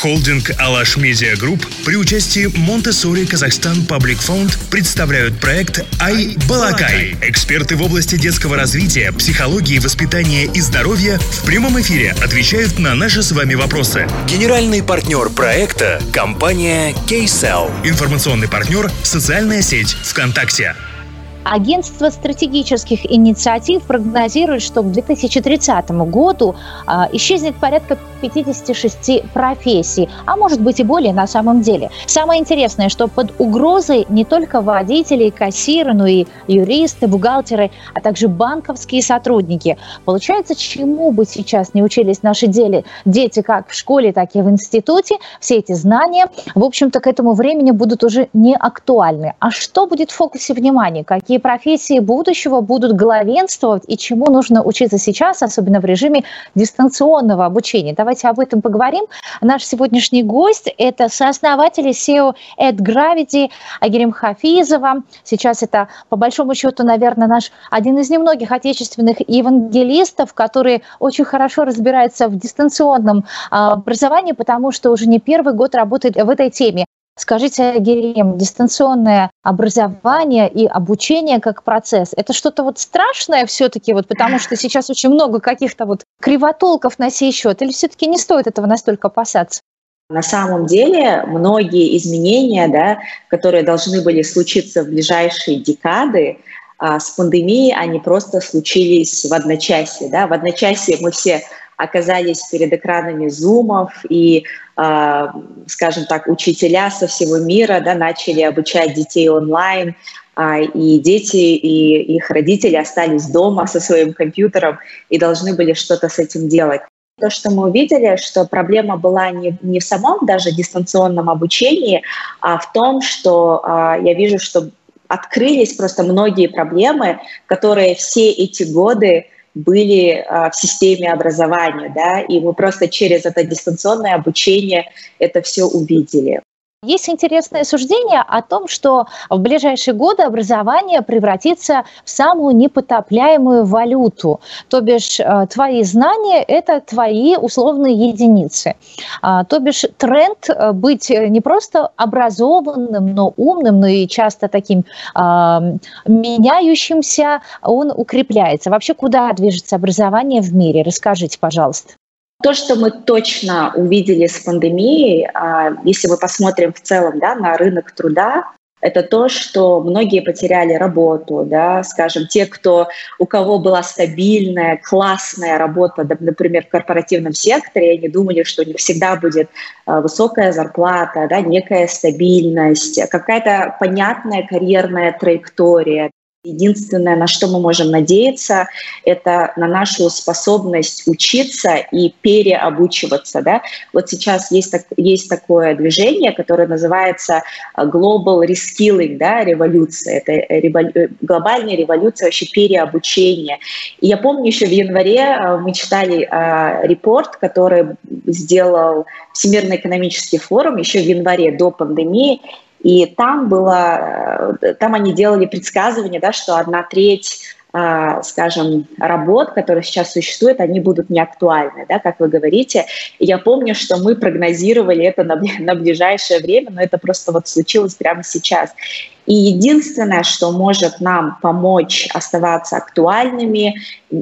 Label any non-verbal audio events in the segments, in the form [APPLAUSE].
Холдинг «Alash Media Group» при участии Montessori Kazakhstan Public Fund представляют проект «i-balaqai». Эксперты в области детского развития, психологии, воспитания и здоровья в прямом эфире отвечают на наши с вами вопросы. Генеральный партнер проекта – компания KCell. Информационный партнер – социальная сеть ВКонтакте. Агентство стратегических инициатив прогнозирует, что к 2030 году а, исчезнет порядка 56 профессий, а может быть и более на самом деле. Самое интересное, что под угрозой не только водители, кассиры, но и юристы, бухгалтеры, а также банковские сотрудники. Получается, чему бы сейчас не учились наши дели, дети как в школе, так и в институте, все эти знания, в общем-то, к этому времени будут уже не актуальны. А что будет в фокусе внимания? Какие какие профессии будущего будут главенствовать и чему нужно учиться сейчас, особенно в режиме дистанционного обучения. Давайте об этом поговорим. Наш сегодняшний гость – это сооснователь SEO AdGravity Агирим Хафизова. Сейчас это, по большому счету, наверное, наш один из немногих отечественных евангелистов, который очень хорошо разбирается в дистанционном а, образовании, потому что уже не первый год работает в этой теме. Скажите, Герем, дистанционное образование и обучение как процесс, это что-то вот страшное все-таки, вот потому что сейчас очень много каких-то вот кривотолков на сей счет, или все-таки не стоит этого настолько опасаться? На самом деле многие изменения, да, которые должны были случиться в ближайшие декады, а, с пандемией, они просто случились в одночасье. Да? В одночасье мы все оказались перед экранами зумов, и, э, скажем так, учителя со всего мира да, начали обучать детей онлайн, э, и дети и их родители остались дома со своим компьютером и должны были что-то с этим делать. То, что мы увидели, что проблема была не, не в самом даже дистанционном обучении, а в том, что э, я вижу, что открылись просто многие проблемы, которые все эти годы были а, в системе образования, да, и мы просто через это дистанционное обучение это все увидели. Есть интересное суждение о том, что в ближайшие годы образование превратится в самую непотопляемую валюту. То бишь э, твои знания – это твои условные единицы. А, то бишь тренд э, быть не просто образованным, но умным, но и часто таким а, меняющимся, он укрепляется. Вообще, куда движется образование в мире? Расскажите, пожалуйста. То, что мы точно увидели с пандемией, а, если мы посмотрим в целом да, на рынок труда, это то, что многие потеряли работу, да, скажем, те, кто, у кого была стабильная, классная работа, например, в корпоративном секторе, они думали, что у них всегда будет а, высокая зарплата, да, некая стабильность, какая-то понятная карьерная траектория. Единственное, на что мы можем надеяться, это на нашу способность учиться и переобучиваться. Да? Вот сейчас есть, так, есть такое движение, которое называется э, Global Reskilling, да, революция. Это револю... Э, глобальная революция вообще переобучения. И я помню, еще в январе э, мы читали э, репорт, который сделал Всемирный экономический форум еще в январе до пандемии, и там было, э, там они делали предсказывание, да, что одна треть скажем, работ, которые сейчас существуют, они будут неактуальны, да, как вы говорите. Я помню, что мы прогнозировали это на, на ближайшее время, но это просто вот случилось прямо сейчас. И единственное, что может нам помочь оставаться актуальными,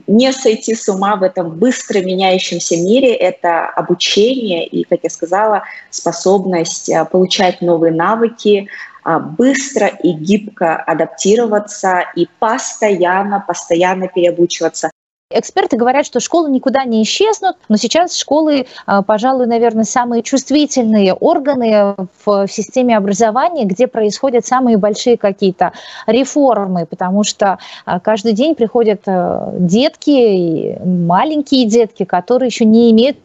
не сойти с ума в этом быстро меняющемся мире, это обучение и, как я сказала, способность а, получать новые навыки, а, быстро и гибко адаптироваться и постоянно, постоянно переобучиваться. Эксперты говорят, что школы никуда не исчезнут, но сейчас школы, а, пожалуй, наверное, самые чувствительные органы в системе образования, где происходят самые большие какие-то реформы, потому что а, каждый день приходят детки, маленькие детки, которые еще не имеют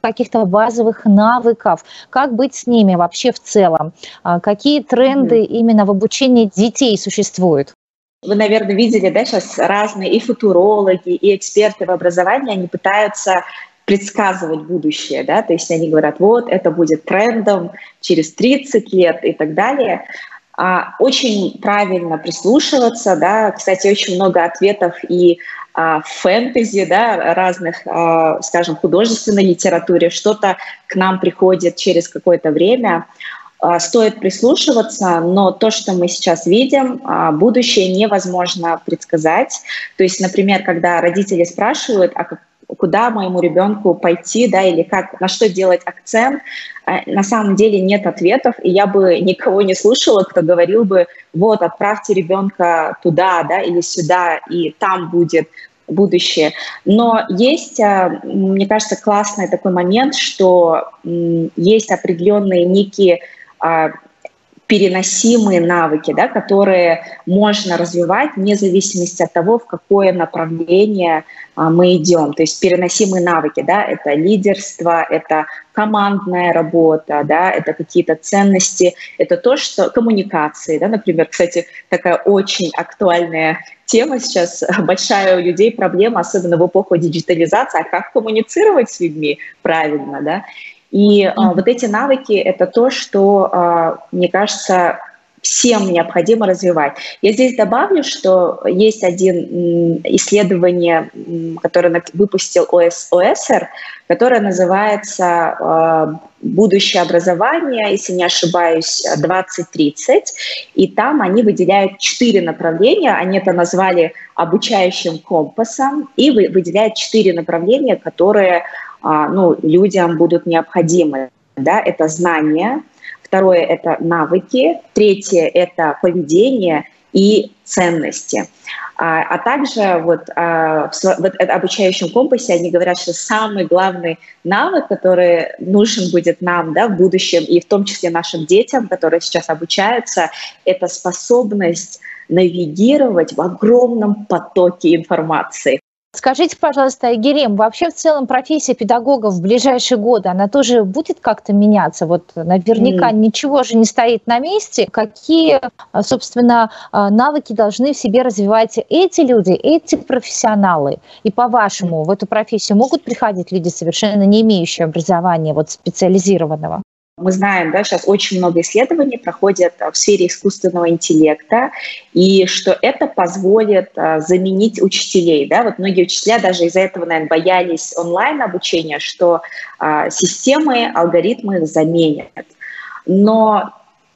каких-то базовых навыков, как быть с ними вообще в целом, а, какие тренды именно в обучении детей существуют? Вы, наверное, видели, да, сейчас разные и футурологи, и эксперты в образовании, они пытаются предсказывать будущее, да, то есть они говорят, вот, это будет трендом через 30 лет и так далее. А, очень правильно прислушиваться, да, кстати, очень много ответов и фэнтези, да, разных, а, скажем, художественной литературе, что-то к нам приходит через какое-то время. А, стоит прислушиваться, но то, что мы сейчас видим, а, будущее невозможно предсказать. То есть, например, когда родители спрашивают, а куда моему ребенку пойти, да, или как, на что делать акцент, а, на самом деле нет ответов, и я бы [LAUGHS] никого не слушала, кто говорил бы, вот, отправьте ребенка туда, да, или сюда, и там будет будущее. Но есть, мне кажется, классный такой момент, что есть определенные некие а, переносимые навыки, да, которые можно развивать вне зависимости от того, в какое направление а, мы идем. То есть переносимые навыки, да, это лидерство, это командная работа, да, это какие-то ценности, это то, что коммуникации, да, например, кстати, такая очень актуальная тема сейчас, [LAUGHS] большая у людей проблема, особенно в эпоху диджитализации, а как коммуницировать с людьми правильно, да, и а, вот эти навыки — это то, что, а, мне кажется, всем необходимо развивать. Я здесь добавлю, что есть один исследование, которое выпустил ОС, ОСР, которое называется а, «Будущее образование», если не ошибаюсь, 2030. И там они выделяют четыре направления. Они это назвали обучающим компасом и выделяют четыре направления, которые ну, людям будут необходимы. Да? Это знания, второе – это навыки, третье – это поведение и ценности. А, а также вот, а, в, в обучающем компасе они говорят, что самый главный навык, который нужен будет нам да, в будущем, и в том числе нашим детям, которые сейчас обучаются, это способность навигировать в огромном потоке информации. Скажите, пожалуйста, Герем, вообще в целом профессия педагога в ближайшие годы, она тоже будет как-то меняться? Вот наверняка mm. ничего же не стоит на месте. Какие, а, собственно, а, навыки должны в себе развивать эти люди, эти профессионалы? И по-вашему, в эту профессию могут приходить люди, совершенно не имеющие образования вот специализированного? Мы знаем, да, сейчас очень много исследований проходят в сфере искусственного интеллекта, и что это позволит а, заменить учителей. Да? Вот многие учителя даже из-за этого, наверное, боялись онлайн-обучения, что а, системы, алгоритмы заменят. Но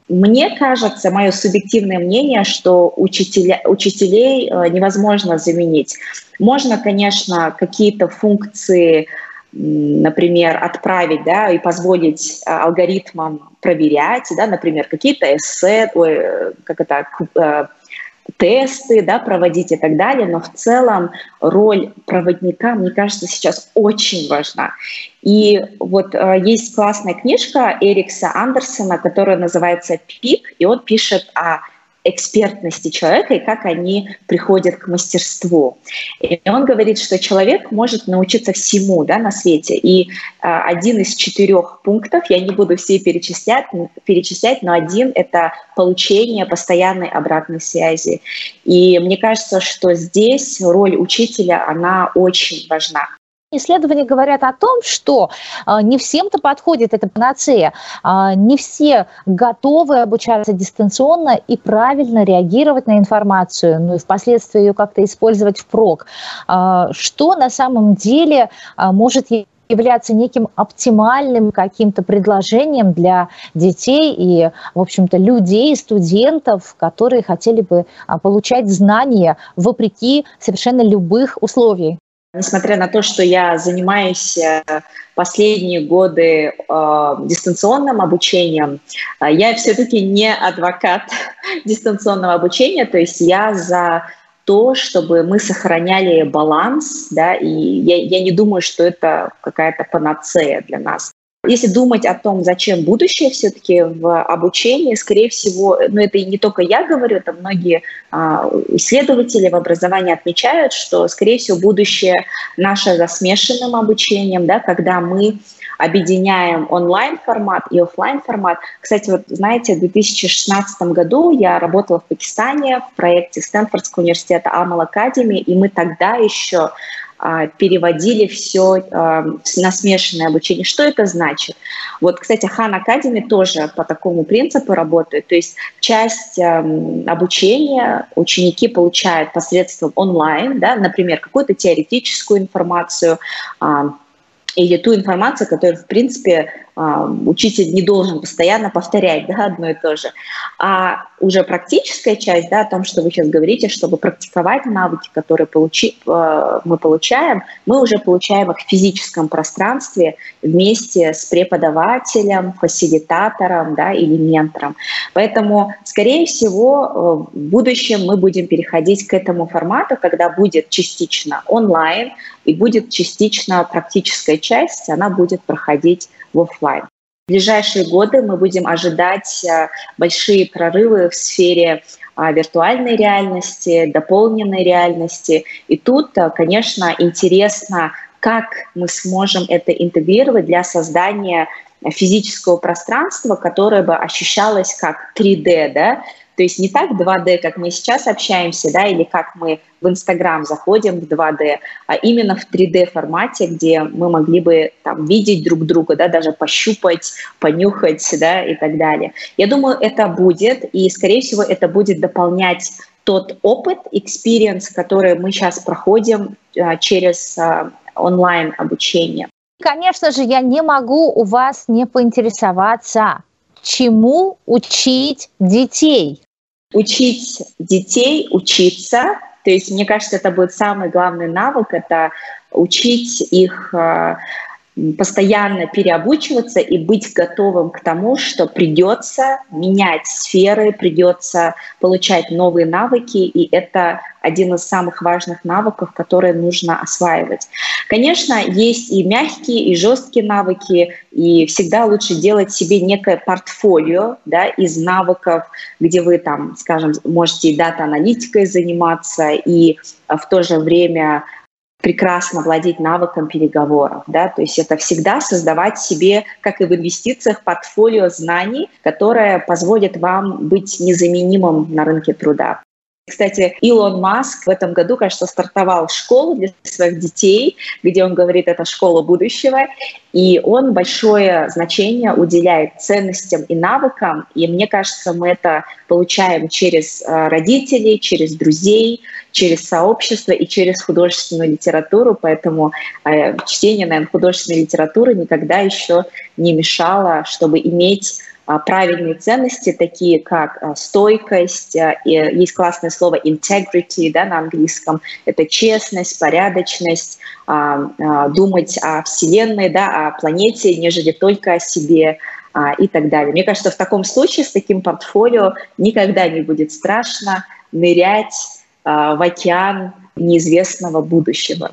мне кажется, мое субъективное мнение, что учителя, учителей невозможно заменить. Можно, конечно, какие-то функции например, отправить да, и позволить а, алгоритмам проверять, да, например, какие-то эссе, ой, как это, э, тесты да, проводить и так далее, но в целом роль проводника, мне кажется, сейчас очень важна. И вот э, есть классная книжка Эрикса Андерсона, которая называется «Пик», и он пишет о экспертности человека и как они приходят к мастерству. И он говорит, что человек может научиться всему да, на свете. И а, один из четырех пунктов, я не буду все перечислять, перечислять, но один — это получение постоянной обратной связи. И мне кажется, что здесь роль учителя, она очень важна. Исследования говорят о том, что а, не всем-то подходит эта панацея, а, не все готовы обучаться дистанционно и правильно реагировать на информацию, ну и впоследствии ее как-то использовать впрок. А, что на самом деле может являться неким оптимальным каким-то предложением для детей и, в общем-то, людей, студентов, которые хотели бы получать знания вопреки совершенно любых условий. Несмотря на то, что я занимаюсь э, последние годы э, дистанционным обучением, э, я все-таки не адвокат [LAUGHS] дистанционного обучения, то есть я за то, чтобы мы сохраняли баланс, да, и я, я не думаю, что это какая-то панацея для нас. Если думать о том, зачем будущее все-таки в обучении, скорее всего, ну это и не только я говорю, это многие а, исследователи в образовании отмечают, что, скорее всего, будущее наше за смешанным обучением, да, когда мы объединяем онлайн-формат и офлайн-формат. Кстати, вот знаете, в 2016 году я работала в Пакистане в проекте Стэнфордского университета Амал Академи, и мы тогда еще переводили все а, на смешанное обучение. Что это значит? Вот, кстати, Хан Академи тоже по такому принципу работает. То есть часть обучения ученики получают посредством онлайн, да, например, какую-то теоретическую информацию, или ту информацию, которую, в принципе, а, учитель не должен постоянно повторять да, одно и то же. А уже практическая часть, да, о том, что вы сейчас говорите, чтобы практиковать навыки, которые получи, а, мы получаем, мы уже получаем их в физическом пространстве вместе с преподавателем, фасилитатором да, или ментором. Поэтому, скорее всего, в будущем мы будем переходить к этому формату, когда будет частично онлайн и будет частично практическая часть, она будет проходить в офлайн. В ближайшие годы мы будем ожидать э, большие прорывы в сфере а, виртуальной реальности, дополненной реальности. И тут, э, конечно, интересно, как мы сможем это интегрировать для создания физического пространства, которое бы ощущалось как 3D, да, то есть не так 2D, как мы сейчас общаемся, да, или как мы в Инстаграм заходим в 2D, а именно в 3D формате, где мы могли бы там видеть друг друга, да, даже пощупать, понюхать, да, и так далее. Я думаю, это будет, и, скорее всего, это будет дополнять тот опыт, experience, который мы сейчас проходим а, через а, онлайн обучение. Конечно же, я не могу у вас не поинтересоваться, чему учить детей? Учить детей учиться. То есть, мне кажется, это будет самый главный навык, это учить их э, постоянно переобучиваться и быть готовым к тому, что придется менять сферы, придется получать новые навыки, и это один из самых важных навыков, которые нужно осваивать. Конечно, есть и мягкие, и жесткие навыки, и всегда лучше делать себе некое портфолио да, из навыков, где вы там, скажем, можете и дата-аналитикой заниматься, и в то же время прекрасно владеть навыком переговоров. Да? То есть это всегда создавать себе, как и в инвестициях, портфолио знаний, которое позволит вам быть незаменимым на рынке труда. Кстати, Илон Маск в этом году, кажется, стартовал школу для своих детей, где он говорит, это школа будущего, и он большое значение уделяет ценностям и навыкам, и мне кажется, мы это получаем через э, родителей, через друзей, через сообщество и через художественную литературу, поэтому э, чтение, наверное, художественной литературы никогда еще не мешало, чтобы иметь правильные ценности, такие как а, стойкость, а, есть классное слово integrity да, на английском, это честность, порядочность, думать о Вселенной, да, о планете, нежели только о себе и так далее. Мне кажется, в таком случае с таким портфолио никогда не будет страшно нырять в океан неизвестного будущего.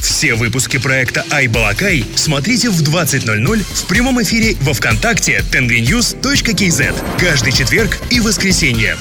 Все выпуски проекта «Айбалакай» смотрите в 20.00 в прямом эфире во Вконтакте tenvinnews.kz каждый четверг и воскресенье.